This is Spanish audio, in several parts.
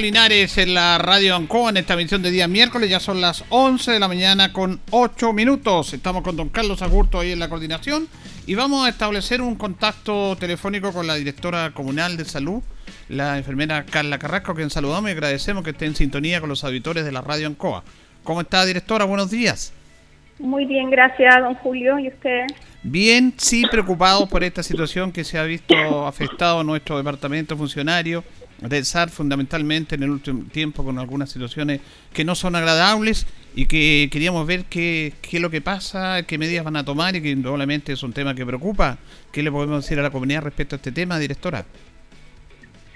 Linares en la radio Ancoa en esta emisión de día miércoles. Ya son las 11 de la mañana con 8 minutos. Estamos con don Carlos Agurto ahí en la coordinación y vamos a establecer un contacto telefónico con la directora comunal de salud, la enfermera Carla Carrasco, quien saludamos y agradecemos que esté en sintonía con los auditores de la radio Ancoa. ¿Cómo está, directora? Buenos días. Muy bien, gracias, don Julio. ¿Y usted? Bien, sí, preocupados por esta situación que se ha visto afectado a nuestro departamento funcionario de SAR fundamentalmente en el último tiempo con algunas situaciones que no son agradables y que queríamos ver qué, qué es lo que pasa, qué medidas van a tomar y que indudablemente es un tema que preocupa. ¿Qué le podemos decir a la comunidad respecto a este tema, directora?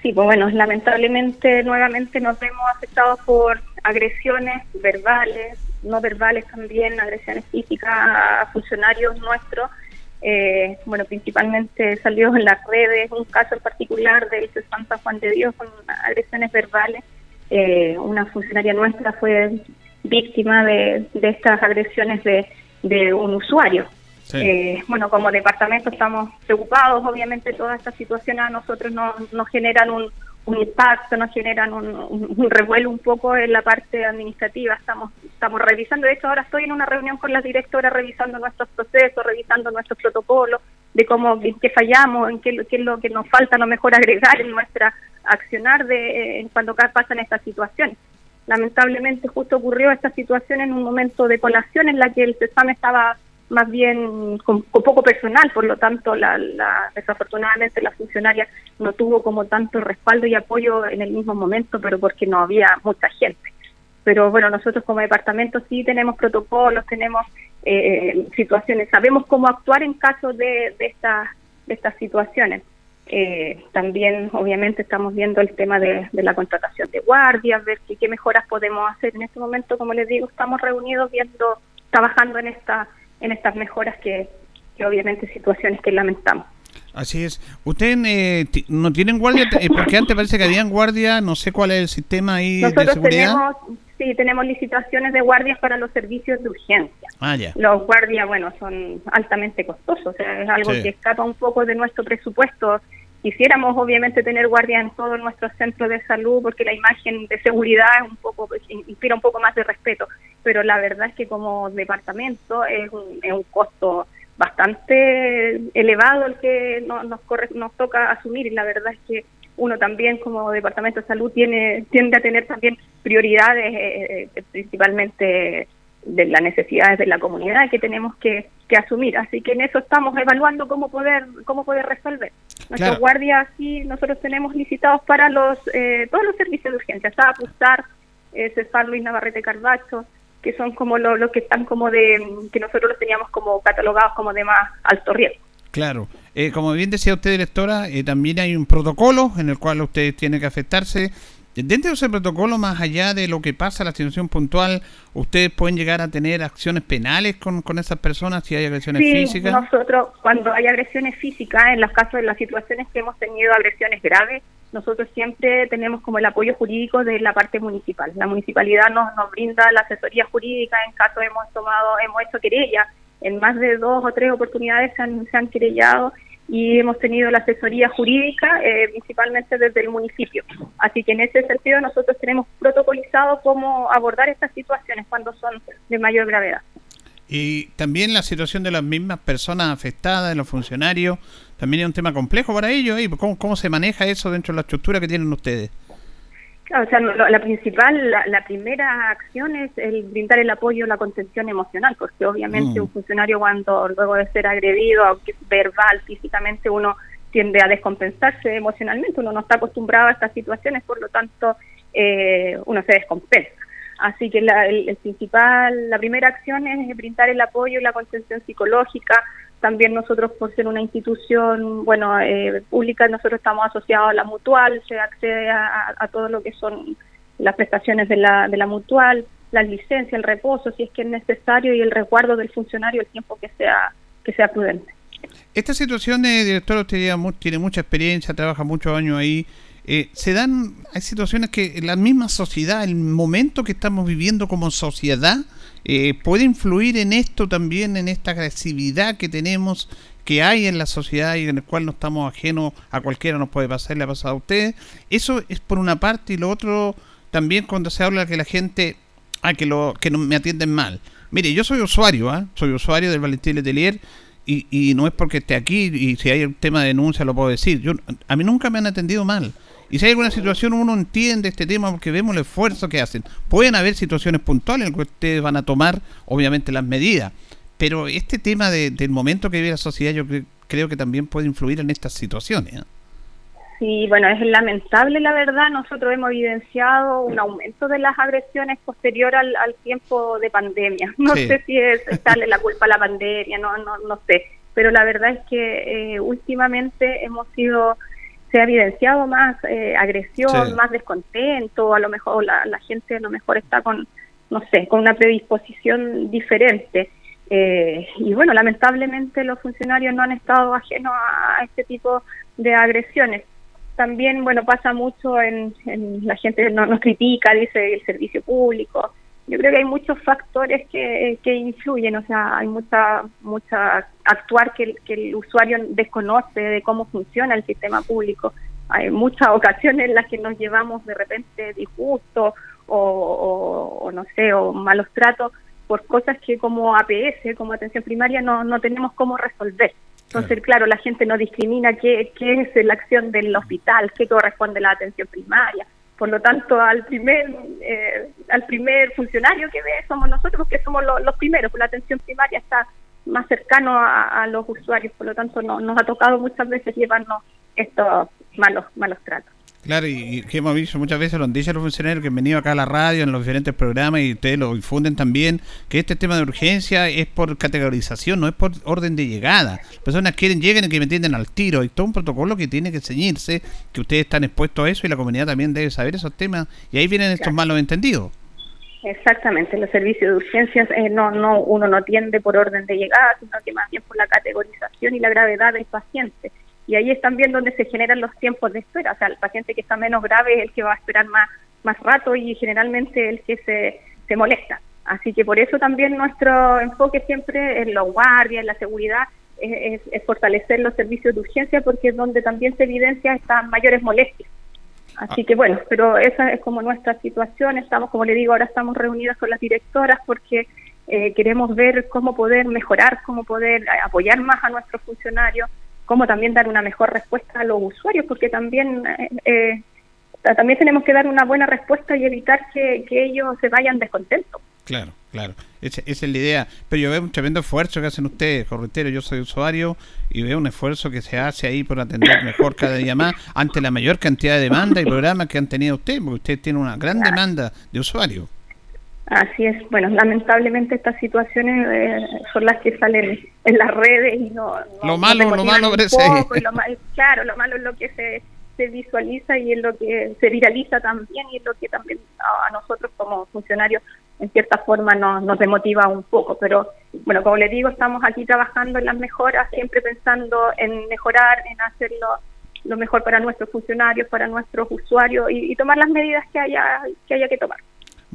Sí, pues bueno, lamentablemente nuevamente nos vemos afectados por agresiones verbales, no verbales también, agresiones físicas a funcionarios nuestros eh, bueno, principalmente salió en las redes un caso en particular del Santa Juan de Dios con agresiones verbales. Eh, una funcionaria nuestra fue víctima de, estas agresiones de, un usuario. Eh, bueno, como departamento estamos preocupados, obviamente todas estas situaciones a nosotros nos, nos generan un, un impacto, nos generan un, revuelo un poco en la parte administrativa. Estamos estamos revisando, de hecho ahora estoy en una reunión con la directora revisando nuestros procesos, revisando nuestros protocolos, de cómo en qué fallamos, en qué, qué es lo que nos falta a lo mejor agregar en nuestra accionar de en cuando pasan estas situaciones. Lamentablemente justo ocurrió esta situación en un momento de colación en la que el CESAM estaba más bien con, poco personal, por lo tanto, la, desafortunadamente la funcionaria no tuvo como tanto respaldo y apoyo en el mismo momento, pero porque no había mucha gente. Pero bueno, nosotros como departamento sí tenemos protocolos, tenemos eh, situaciones, sabemos cómo actuar en caso de, de, estas, de estas situaciones. Eh, también, obviamente, estamos viendo el tema de, la contratación de guardias, ver qué, qué mejoras podemos hacer. En este momento, como les digo, estamos reunidos viendo, trabajando en esta en estas mejoras que, obviamente situaciones que lamentamos. Así es. ¿Ustedes eh, no tienen guardia? Eh, porque antes parece que habían guardia, no sé cuál es el sistema ahí de seguridad. Tenemos, sí, tenemos licitaciones de guardias para los servicios de urgencia. Ah, ya. Los guardias, bueno, son altamente costosos, o sea, es algo que escapa un poco de nuestro presupuesto. Quisiéramos obviamente tener guardias en todos nuestros centros de salud porque la imagen de seguridad es un poco inspira un poco más de respeto, pero la verdad es que como departamento es un, es un costo bastante elevado el que nos, corre, nos toca asumir y la verdad es que uno también como departamento de salud tiene tiende a tener también prioridades eh, eh, principalmente de las necesidades de la comunidad que tenemos que, asumir. Así que en eso estamos evaluando cómo poder cómo poder resolver. Nuestros guardias sí, nosotros tenemos licitados para los eh, todos los servicios de urgencia, SAP, eh, Cesar Luis Navarrete Carbacho, que son como los que están como de, que nosotros los teníamos como catalogados como de más alto riesgo. Claro, eh, como bien decía usted, directora, eh, también hay un protocolo en el cual usted tiene que afectarse Dentro de ese protocolo, más allá de lo que pasa, la situación puntual, ¿ustedes pueden llegar a tener acciones penales con, con esas personas si hay agresiones sí, físicas? nosotros, cuando hay agresiones físicas, en los casos de las situaciones que hemos tenido agresiones graves, nosotros siempre tenemos como el apoyo jurídico de la parte municipal. La municipalidad nos, nos brinda la asesoría jurídica en caso hemos tomado, hemos hecho querella. En más de dos o tres oportunidades se han, se han querellado y hemos tenido la asesoría jurídica eh, principalmente desde el municipio. Así que en ese sentido nosotros tenemos protocolizado cómo abordar estas situaciones cuando son de mayor gravedad. Y también la situación de las mismas personas afectadas, de los funcionarios, también es un tema complejo para ellos. ¿y ¿Cómo, ¿Cómo se maneja eso dentro de la estructura que tienen ustedes? O sea, la principal, la, primera acción es el brindar el apoyo, la contención emocional, porque obviamente mm. un funcionario cuando luego de ser agredido, aunque verbal, físicamente, uno tiende a descompensarse emocionalmente, uno no está acostumbrado a estas situaciones, por lo tanto, eh, uno se descompensa. Así que la, el, principal, la primera acción es brindar el apoyo y la contención psicológica, también nosotros por ser una institución, bueno, eh, pública, nosotros estamos asociados a la mutual, se accede a, todo lo que son las prestaciones de la, de la mutual, las licencias, el reposo, si es que es necesario, y el resguardo del funcionario el tiempo que sea, que sea prudente. Esta situación, de director, usted tiene mucha experiencia, trabaja muchos años ahí. Eh, se dan, hay situaciones que la misma sociedad, el momento que estamos viviendo como sociedad, eh, puede influir en esto también, en esta agresividad que tenemos, que hay en la sociedad y en el cual no estamos ajenos a cualquiera, nos puede pasar, le ha pasado a ustedes. Eso es por una parte y lo otro también cuando se habla que la gente, ah, que, lo, que no me atienden mal. Mire, yo soy usuario, ¿ah? soy usuario del Valentín Letelier y, y no es porque esté aquí y si hay un tema de denuncia lo puedo decir. Yo, a mí nunca me han atendido mal. Y si hay alguna situación, uno entiende este tema porque vemos el esfuerzo que hacen. Pueden haber situaciones puntuales en las que ustedes van a tomar, obviamente, las medidas. Pero este tema del momento que vive la sociedad, yo creo que también puede influir en estas situaciones. ¿eh? Sí, bueno, es lamentable la verdad. Nosotros hemos evidenciado un aumento de las agresiones posterior al, tiempo de pandemia. No sé si es darle la culpa a la pandemia, no, no, no sé. Pero la verdad es que eh, últimamente hemos sido se ha evidenciado más eh, agresión, más descontento, a lo mejor la, gente a lo mejor está con, no sé, con una predisposición diferente. Eh, y bueno, lamentablemente los funcionarios no han estado ajenos a este tipo de agresiones. También, bueno, pasa mucho en, la gente no, nos critica, dice el servicio público, yo creo que hay muchos factores que, que influyen, o sea, hay mucha, mucha actuar que, que el usuario desconoce de cómo funciona el sistema público. Hay muchas ocasiones en las que nos llevamos de repente disgustos o, o, no sé, o malos tratos por cosas que como APS, como atención primaria, no, no tenemos cómo resolver. Entonces, claro, la gente no discrimina qué, qué es la acción del hospital, qué corresponde a la atención primaria por lo tanto, al primer eh, al primer funcionario que ve somos nosotros, que somos los primeros, la atención primaria está más cercano a, los usuarios, por lo tanto no, nos ha tocado muchas veces llevarnos estos malos malos tratos. Claro, y, que hemos visto muchas veces, lo han dicho los funcionarios que han venido acá a la radio, en los diferentes programas, y ustedes lo difunden también, que este tema de urgencia es por categorización, no es por orden de llegada. Las personas quieren, llegan y que me entienden al tiro. Hay todo un protocolo que tiene que ceñirse, que ustedes están expuestos a eso y la comunidad también debe saber esos temas. Y ahí vienen estos malos entendidos. Exactamente, los servicios de urgencias eh, no, no, uno no atiende por orden de llegada, sino que más bien por la categorización y la gravedad del paciente y ahí es también donde se generan los tiempos de espera. O sea, el paciente que está menos grave es el que va a esperar más, más rato y generalmente el que se, se molesta. Así que por eso también nuestro enfoque siempre en los guardias, en la seguridad, es, fortalecer los servicios de urgencia porque es donde también se evidencia estas mayores molestias. Así que bueno, pero esa es como nuestra situación. Estamos, como le digo, ahora estamos reunidas con las directoras porque eh, queremos ver cómo poder mejorar, cómo poder apoyar más a nuestros funcionarios, cómo también dar una mejor respuesta a los usuarios, porque también eh, eh, también tenemos que dar una buena respuesta y evitar que, ellos se vayan descontentos. Claro, claro. Esa, es la idea. Pero yo veo un tremendo esfuerzo que hacen ustedes, corretero. Yo soy usuario y veo un esfuerzo que se hace ahí por atender mejor cada día más ante la mayor cantidad de demandas y programas que han tenido ustedes, porque usted tiene una gran demanda de usuarios. Así es, bueno, lamentablemente estas situaciones eh, son las que salen en las redes y no... lo malo, lo malo Claro, lo malo es lo que se, se visualiza y es lo que se viraliza también y es lo que también a, nosotros como funcionarios en cierta forma nos, nos demotiva un poco. Pero bueno, como les digo, estamos aquí trabajando en las mejoras, siempre pensando en mejorar, en hacerlo lo mejor para nuestros funcionarios, para nuestros usuarios y, y tomar las medidas que haya que haya que tomar.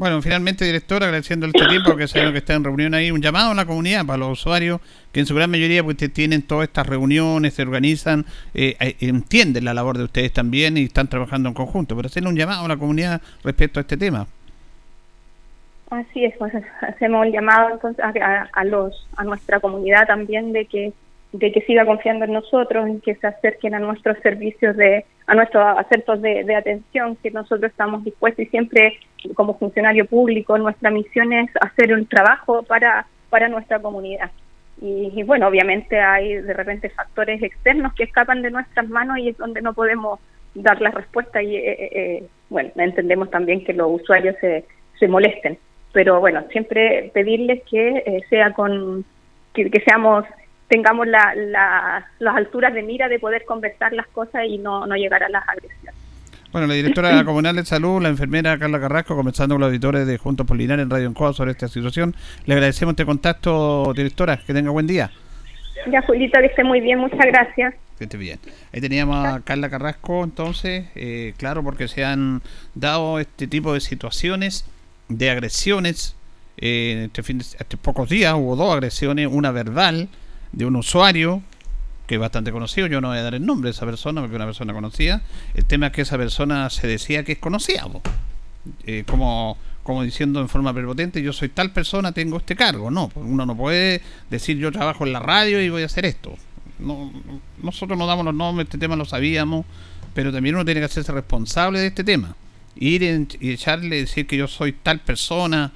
Bueno, finalmente, director, agradeciendo este tiempo, que sabemos que está en reunión ahí, un llamado a la comunidad para los usuarios, que en su gran mayoría pues tienen todas estas reuniones, se organizan, eh, eh, entienden la labor de ustedes también y están trabajando en conjunto, pero hacerle un llamado a la comunidad respecto a este tema. Así es, pues hacemos el llamado entonces a, a, los a nuestra comunidad también de que de que siga confiando en nosotros, en que se acerquen a nuestros servicios de, a nuestros centros de, atención, que nosotros estamos dispuestos y siempre como funcionario público nuestra misión es hacer un trabajo para, para nuestra comunidad. Y, bueno, obviamente hay de repente factores externos que escapan de nuestras manos y es donde no podemos dar la respuesta y eh, eh, eh, bueno, entendemos también que los usuarios se, se molesten. Pero bueno, siempre pedirles que sea con que seamos tengamos la, las alturas de mira de poder conversar las cosas y no, no llegar a las agresiones. Bueno, la directora comunal de salud, la enfermera Carla Carrasco, comenzando con los auditores de Juntos Polinar en Radio Encoa sobre esta situación. Le agradecemos este contacto, directora. Que tenga buen día. Ya, Julito, que esté muy bien. Muchas gracias. Que esté bien. Ahí teníamos a Carla Carrasco, entonces, eh, claro, porque se han dado este tipo de situaciones de agresiones. Eh, este fin de, este pocos días hubo dos agresiones, una verbal de un usuario que es bastante conocido, yo no voy a dar el nombre de esa persona porque una persona conocida. El tema es que esa persona se decía que es conocida, eh, como, como diciendo en forma prepotente, yo soy tal persona, tengo este cargo. No, pues uno no puede decir yo trabajo en la radio y voy a hacer esto. No, nosotros no damos los nombres, este tema lo sabíamos, pero también uno tiene que hacerse responsable de este tema. Ir y echarle, decir que yo soy tal persona,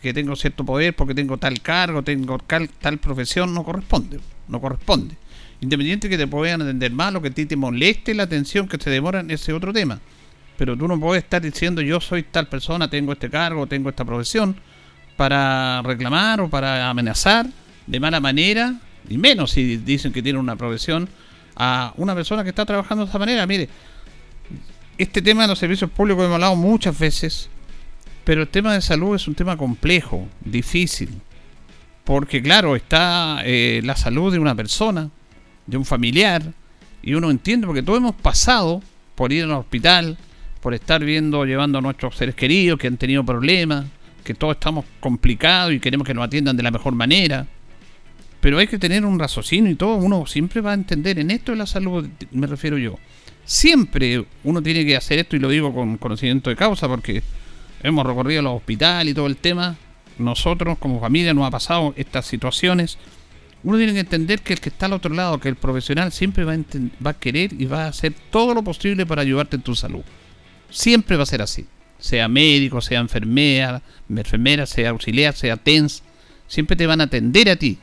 que tengo cierto poder porque tengo tal cargo, tengo tal profesión, no corresponde, no corresponde. Independiente que te puedan atender mal o que a ti te moleste la atención que te demoran, ese otro tema. Pero tú no puedes estar diciendo yo soy tal persona, tengo este cargo, tengo esta profesión, para reclamar o para amenazar de mala manera, y menos si dicen que tiene una profesión, a una persona que está trabajando de esa manera. Mire, este tema de los servicios públicos hemos hablado muchas veces, pero el tema de salud es un tema complejo, difícil, porque claro, está eh, la salud de una persona, de un familiar, y uno entiende, porque todos hemos pasado por ir al hospital, por estar viendo, llevando a nuestros seres queridos que han tenido problemas, que todos estamos complicados y queremos que nos atiendan de la mejor manera. Pero hay que tener un raciocinio y todo, uno siempre va a entender, en esto de la salud me refiero yo, siempre uno tiene que hacer esto y lo digo con conocimiento de causa porque hemos recorrido los hospitales y todo el tema, nosotros como familia nos ha pasado estas situaciones uno tiene que entender que el que está al otro lado, que el profesional siempre va a, querer y va a hacer todo lo posible para ayudarte en tu salud. Siempre va a ser así. Sea médico, sea enfermera, enfermera, sea auxiliar, sea TENS, siempre te van a atender a ti.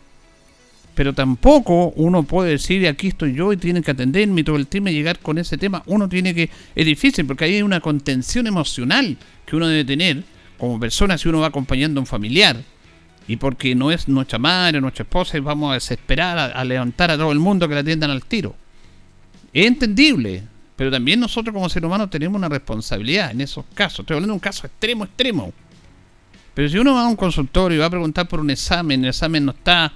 Pero tampoco uno puede decir, aquí estoy yo y tienen que atenderme todo el tema y llegar con ese tema. Uno tiene que... Es difícil porque hay una contención emocional que uno debe tener como persona si uno va acompañando a un familiar y porque no es nuestra madre, nuestra esposa, y vamos a desesperar a, levantar a todo el mundo que la atiendan al tiro. Es entendible, pero también nosotros como seres humanos tenemos una responsabilidad en esos casos. Estoy hablando de un caso extremo, extremo. Pero si uno va a un consultorio y va a preguntar por un examen, el examen no está,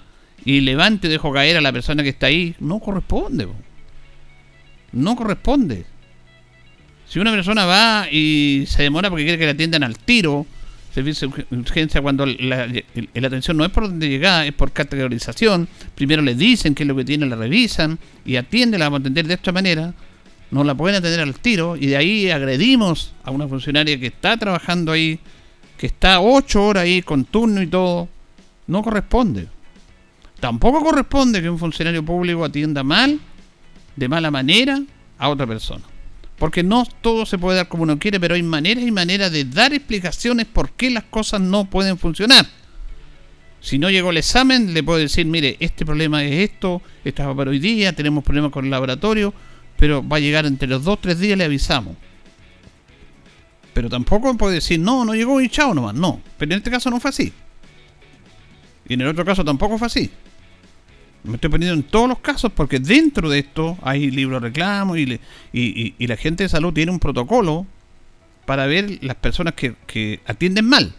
y levante y dejo caer a la persona que está ahí, no corresponde. No corresponde. Si una persona va y se demora porque quiere que la atiendan al tiro, servicio de urgencia cuando la, atención no es por donde llega, es por categorización. Primero le dicen qué es lo que tiene, la revisan y atiende, la vamos a atender de esta manera. No la pueden atender al tiro y de ahí agredimos a una funcionaria que está trabajando ahí, que está ocho horas ahí con turno y todo. No corresponde. Tampoco corresponde que un funcionario público atienda mal, de mala manera, a otra persona. Porque no todo se puede dar como uno quiere, pero hay maneras y maneras de dar explicaciones por qué las cosas no pueden funcionar. Si no llegó el examen, le puedo decir, mire, este problema es esto, esto para hoy día, tenemos problemas con el laboratorio, pero va a llegar entre los dos tres días, le avisamos. Pero tampoco puede decir, no, no llegó y chao nomás, no. Pero en este caso no fue así. Y en el otro caso tampoco fue así. Me estoy poniendo en todos los casos porque dentro de esto hay libros de reclamo y, y, la gente de salud tiene un protocolo para ver las personas que, atienden mal.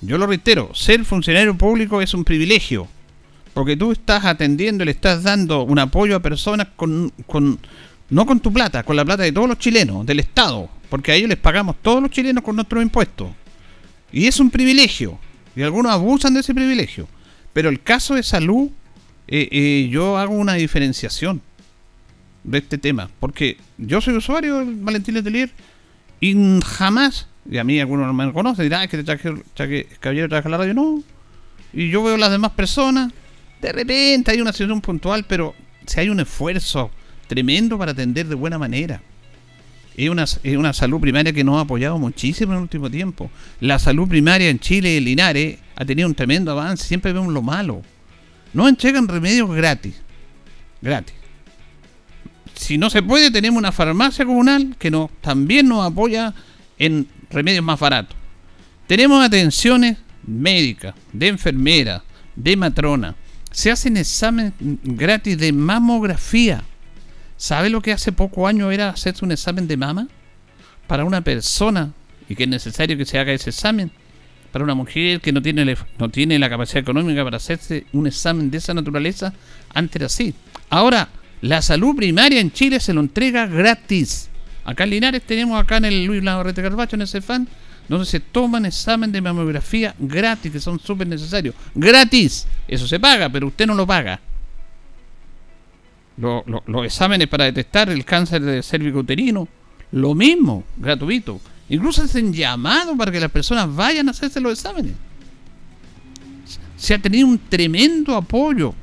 Yo lo reitero, ser funcionario público es un privilegio. Porque tú estás atendiendo, le estás dando un apoyo a personas con, con, no con tu plata, con la plata de todos los chilenos, del Estado. Porque a ellos les pagamos todos los chilenos con nuestros impuestos. Y es un privilegio. Y algunos abusan de ese privilegio. Pero el caso de salud eh, eh, yo hago una diferenciación de este tema, porque yo soy usuario del Valentín Letelier y jamás, y a mí algunos no me conocen, dirán, es que te traje, caballero traje la radio, no. Y yo veo las demás personas, de repente hay una situación puntual, pero si hay un esfuerzo tremendo para atender de buena manera. Es una, es una salud primaria que nos ha apoyado muchísimo en el último tiempo. La salud primaria en Chile, en Linares, ha tenido un tremendo avance. Siempre vemos lo malo. No entregan remedios gratis. Gratis. Si no se puede, tenemos una farmacia comunal que nos, también nos apoya en remedios más baratos. Tenemos atenciones médicas, de enfermera, de matrona, se hacen exámenes gratis de mamografía. ¿Sabe lo que hace poco año era hacerse un examen de mama? Para una persona, y que es necesario que se haga ese examen, para una mujer que no tiene, no tiene la capacidad económica para hacerse un examen de esa naturaleza, antes era así. Ahora, la salud primaria en Chile se lo entrega gratis. Acá en Linares tenemos acá en el Luis Navarrete Carbacho, en ese fan, donde se toman examen de mamografía gratis, que son súper necesarios. ¡Gratis! Eso se paga, pero usted no lo paga. los exámenes para detectar el cáncer de cérvico uterino, lo mismo, gratuito. Incluso hacen llamado para que las personas vayan a hacerse los exámenes. Se ha tenido un tremendo apoyo.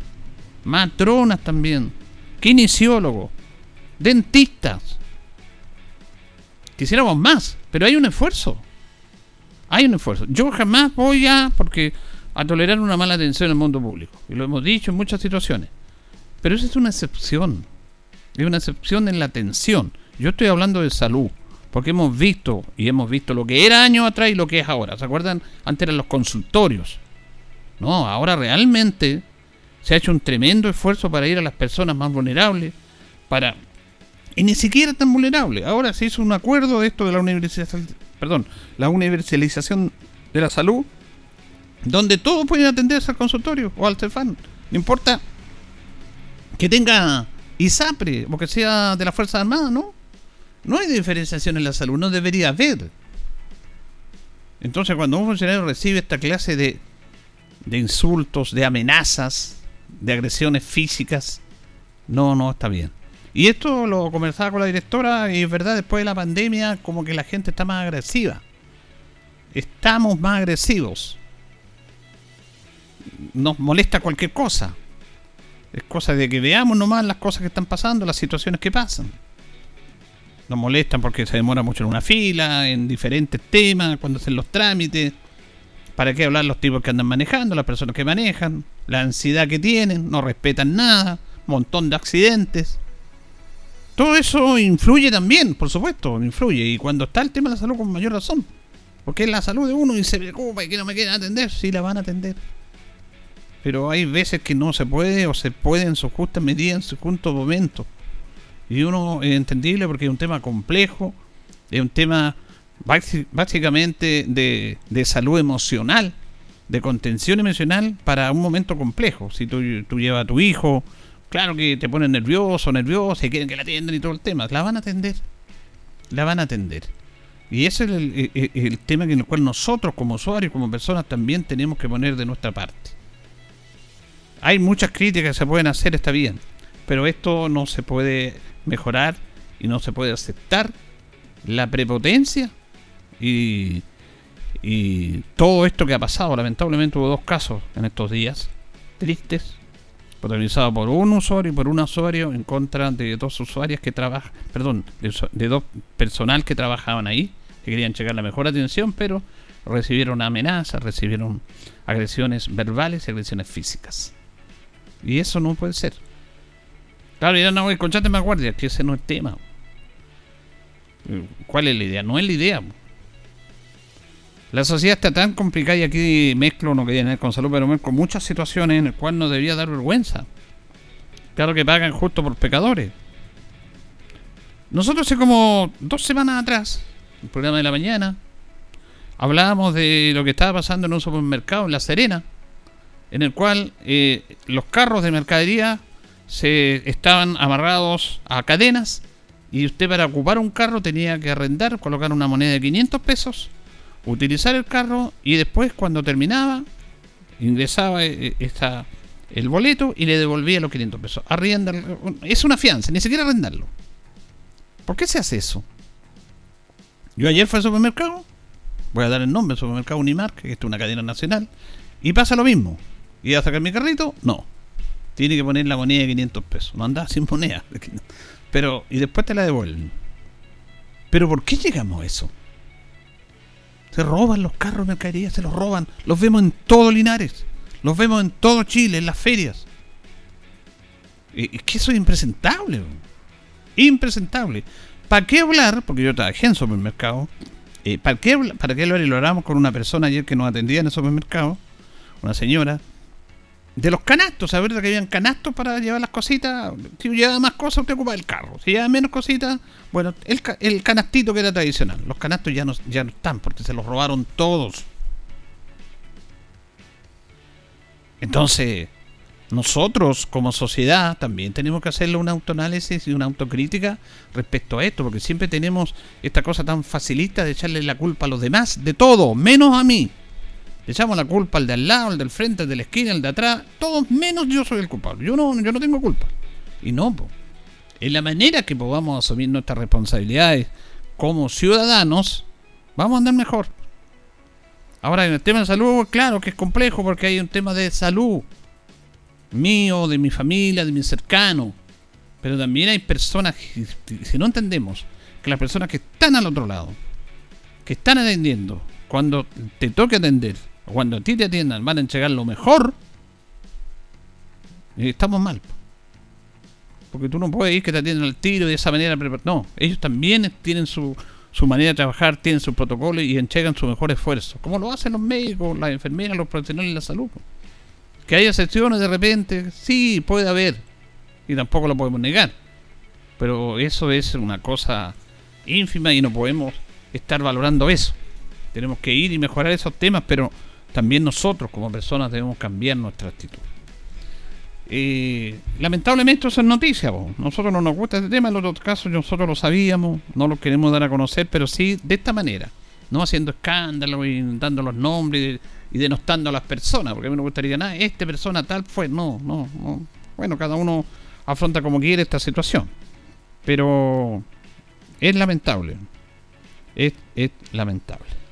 Matronas también, kinesiólogos, dentistas. Quisiéramos más, pero hay un esfuerzo. Hay un esfuerzo. Yo jamás voy a, porque a tolerar una mala atención en el mundo público. Y lo hemos dicho en muchas situaciones. Pero eso es una excepción. Es una excepción en la atención. Yo estoy hablando de salud. Porque hemos visto, y hemos visto lo que era años atrás y lo que es ahora. ¿Se acuerdan? Antes eran los consultorios. No, ahora realmente se ha hecho un tremendo esfuerzo para ir a las personas más vulnerables. Para. Y ni siquiera tan vulnerables. Ahora se hizo un acuerdo de esto de la universidad perdón, la universalización de la salud, donde todos pueden atenderse al consultorio o al CEFAN. No importa que tenga ISAPRE o que sea de la Fuerza Armada, ¿no? No hay diferenciación en la salud, no debería haber. Entonces, cuando un funcionario recibe esta clase de, de insultos, de amenazas, de agresiones físicas, no, no está bien. Y esto lo conversaba con la directora y es verdad, después de la pandemia como que la gente está más agresiva. Estamos más agresivos. Nos molesta cualquier cosa. Es cosa de que veamos nomás las cosas que están pasando, las situaciones que pasan. Nos molestan porque se demora mucho en una fila, en diferentes temas, cuando hacen los trámites. ¿Para qué hablar los tipos que andan manejando, las personas que manejan? La ansiedad que tienen, no respetan nada, montón de accidentes. Todo eso influye también, por supuesto, influye. Y cuando está el tema de la salud, con mayor razón. Porque es la salud de uno y se preocupa y que no me quieren atender. Sí, la van a atender. Pero hay veces que no se puede o se puede en su justa medida, en su justo momento. Y uno es entendible porque es un tema complejo, es un tema básicamente de, de salud emocional, de contención emocional para un momento complejo. Si tú, tú llevas a tu hijo Claro que te ponen nervioso, nervioso, y quieren que la atiendan y todo el tema. La van a atender. La van a atender. Y ese es el, tema en el cual nosotros como usuarios, como personas, también tenemos que poner de nuestra parte. Hay muchas críticas que se pueden hacer, está bien. Pero esto no se puede mejorar y no se puede aceptar la prepotencia y, y todo esto que ha pasado. Lamentablemente hubo dos casos en estos días tristes protagonizado por un usuario y por un usuario en contra de dos usuarias que trabajan, perdón, de, dos personal que trabajaban ahí, que querían llegar la mejor atención, pero recibieron amenazas, recibieron agresiones verbales y agresiones físicas. Y eso no puede ser. Claro, ya no, conchate más guardia, que ese no es el tema. ¿Cuál es la idea? No es la idea. La sociedad está tan complicada y aquí mezclo, no quería tener con salud, pero mezclo muchas situaciones en las cuales no debería dar vergüenza. Claro que pagan justo por pecadores. Nosotros hace como dos semanas atrás, el programa de la mañana, hablábamos de lo que estaba pasando en un supermercado en La Serena, en el cual eh, los carros de mercadería se estaban amarrados a cadenas y usted para ocupar un carro tenía que arrendar, colocar una moneda de 500 pesos utilizar el carro y después cuando terminaba ingresaba eh, eh, el boleto y le devolvía los 500 pesos. Arriendarlo. Es una fianza, ni siquiera arrendarlo. ¿Por qué se hace eso? Yo ayer fui al supermercado, voy a dar el nombre, supermercado Unimark, que es una cadena nacional, y pasa lo mismo. ¿Y a sacar mi carrito? No. Tiene que poner la moneda de 500 pesos. No anda sin moneda. Pero, y después te la devuelven. Pero ¿por qué llegamos a eso? Se roban los carros de mercadería, se los roban. Los vemos en todo Linares. Los vemos en todo Chile, en las ferias. Es que eso es impresentable. Impresentable. ¿Para qué hablar? Porque yo trabajé en supermercado. Eh, ¿para, qué, ¿Para qué hablar? Y lo hablamos con una persona ayer que nos atendía en el supermercado. Una señora. De los canastos, ¿sabes que habían canastos para llevar las cositas? Si llevaba más cosas, usted ocupa el carro. Si llevaba menos cositas, bueno, el, el canastito que era tradicional. Los canastos ya no, ya no están porque se los robaron todos. Entonces, nosotros como sociedad también tenemos que hacerle un autoanálisis y una autocrítica respecto a esto, porque siempre tenemos esta cosa tan facilista de echarle la culpa a los demás, de todo, menos a mí. Le echamos la culpa al de al lado, al del frente, al de la esquina, al de atrás, todos menos yo soy el culpable. Yo no, yo no tengo culpa. Y no, en la manera que podamos asumir nuestras responsabilidades como ciudadanos, vamos a andar mejor. Ahora, en el tema de salud, claro que es complejo porque hay un tema de salud mío, de mi familia, de mi cercano. Pero también hay personas, que, si no entendemos, que las personas que están al otro lado, que están atendiendo, cuando te toque atender, cuando a ti te atiendan, van a entregar lo mejor, estamos mal. Porque tú no puedes ir que te atiendan al tiro de esa manera. No, ellos también tienen su, su manera de trabajar, tienen su protocolo y entregan su mejor esfuerzo. Como lo hacen los médicos, las enfermeras, los profesionales de la salud. Que haya excepciones de repente, sí, puede haber. Y tampoco lo podemos negar. Pero eso es una cosa ínfima y no podemos estar valorando eso. Tenemos que ir y mejorar esos temas, pero también nosotros como personas debemos cambiar nuestra actitud. Eh, lamentablemente eso es noticia, nosotros no nos gusta este tema, en otros casos nosotros lo sabíamos, no lo queremos dar a conocer, pero sí de esta manera, no haciendo escándalo y dando los nombres y denostando a las personas, porque a mí me gustaría nada, esta persona tal fue, no, no, no. Bueno, cada uno afronta como quiere esta situación. Pero es lamentable. Es, es lamentable.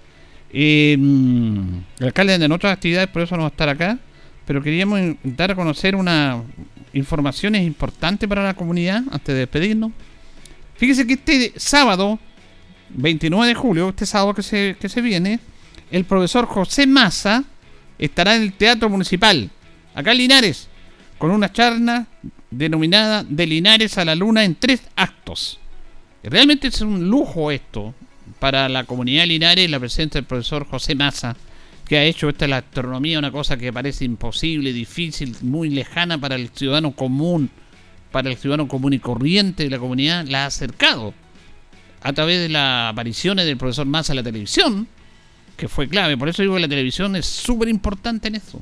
Eh, el alcalde de otras actividades, por eso no va a estar acá, pero queríamos dar a conocer una informaciones importantes para la comunidad antes de despedirnos. Fíjese que este sábado, 29 de julio, este sábado que se, que se viene, el profesor José Massa estará en el Teatro Municipal, acá en Linares, con una charla denominada De Linares a la Luna en tres actos. realmente es un lujo esto para la comunidad de Linares, la presencia del profesor José Massa, que ha hecho esta la astronomía una cosa que parece imposible, difícil, muy lejana para el ciudadano común, para el ciudadano común y corriente de la comunidad, la ha acercado a través de las apariciones del profesor Massa en la televisión, que fue clave. Por eso digo que la televisión es súper importante en eso.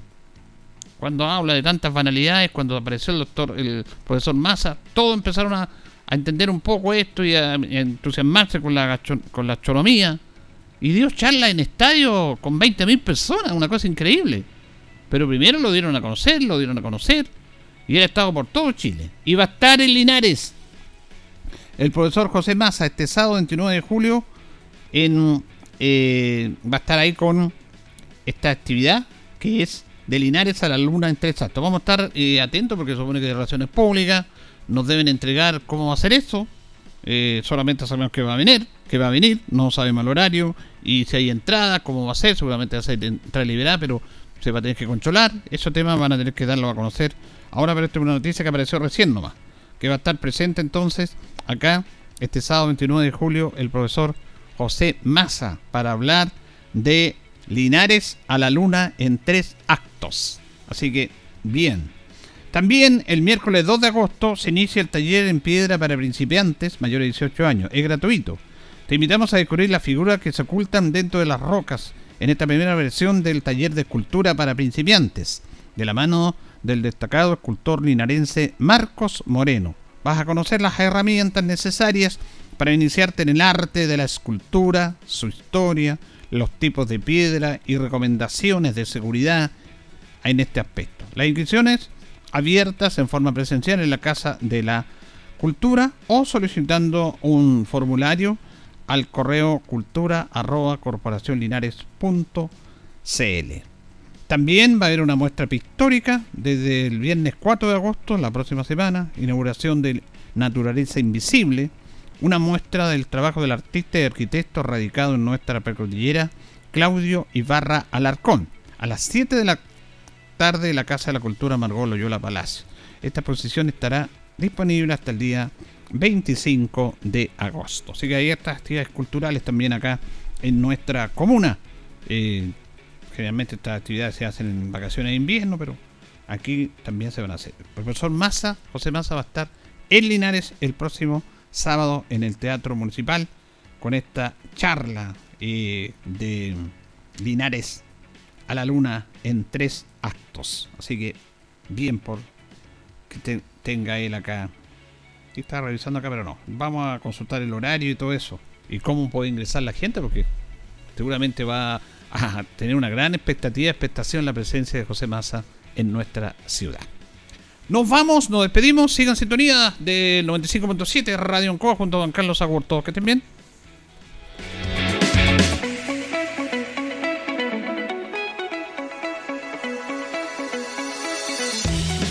Cuando habla de tantas banalidades, cuando apareció el doctor, el profesor Massa, todos empezaron a, entender un poco esto y a, entusiasmarse con la, con la astronomía. Y dio charla en estadio con 20.000 personas, una cosa increíble. Pero primero lo dieron a conocer, lo dieron a conocer. Y él ha estado por todo Chile. Y va a estar en Linares. El profesor José Massa, este sábado 29 de julio, en eh, va a estar ahí con esta actividad que es de Linares a la Luna en tres actos. Vamos a estar eh, atentos porque supone que de Relaciones Públicas nos deben entregar cómo va a ser eso. Eh, solamente sabemos que va a venir, que va a venir, no sabemos el horario y si hay entrada, cómo va a ser, seguramente va a ser entrada liberada, pero se va a tener que controlar. Esos temas van a tener que darlo a conocer. Ahora, pero es una noticia que apareció recién nomás, que va a estar presente entonces acá este sábado 29 de julio el profesor José Massa para hablar de Linares a la Luna en tres actos. Así que, bien. También el miércoles 2 de agosto se inicia el taller en piedra para principiantes mayores de 18 años. Es gratuito. Te invitamos a descubrir las figuras que se ocultan dentro de las rocas en esta primera versión del taller de escultura para principiantes, de la mano del destacado escultor linarense Marcos Moreno. Vas a conocer las herramientas necesarias para iniciarte en el arte de la escultura, su historia, los tipos de piedra y recomendaciones de seguridad en este aspecto. Las inscripciones abiertas en forma presencial en la Casa de la Cultura o solicitando un formulario al correo cultura También va a haber una muestra pictórica desde el viernes 4 de agosto, la próxima semana, inauguración de Naturaleza Invisible, una muestra del trabajo del artista y arquitecto radicado en nuestra precordillera, Claudio Ibarra Alarcón, a las 7 de la tarde la Casa de la Cultura Margot Loyola Palacio. Esta exposición estará disponible hasta el día 25 de agosto. Así que hay estas actividades culturales también acá en nuestra comuna. Eh, generalmente estas actividades se hacen en vacaciones de invierno, pero aquí también se van a hacer. El profesor Massa, José Massa, va a estar en Linares el próximo sábado en el Teatro Municipal con esta charla eh, de Linares a la Luna en tres actos. Así que bien por que tenga él acá. Y está revisando acá, pero no. Vamos a consultar el horario y todo eso. Y cómo puede ingresar la gente, porque seguramente va a tener una gran expectativa, expectación la presencia de José Massa en nuestra ciudad. Nos vamos, nos despedimos. Sigan sintonía de 95.7 Radio Encoa junto a don Carlos Agurto. Que estén bien.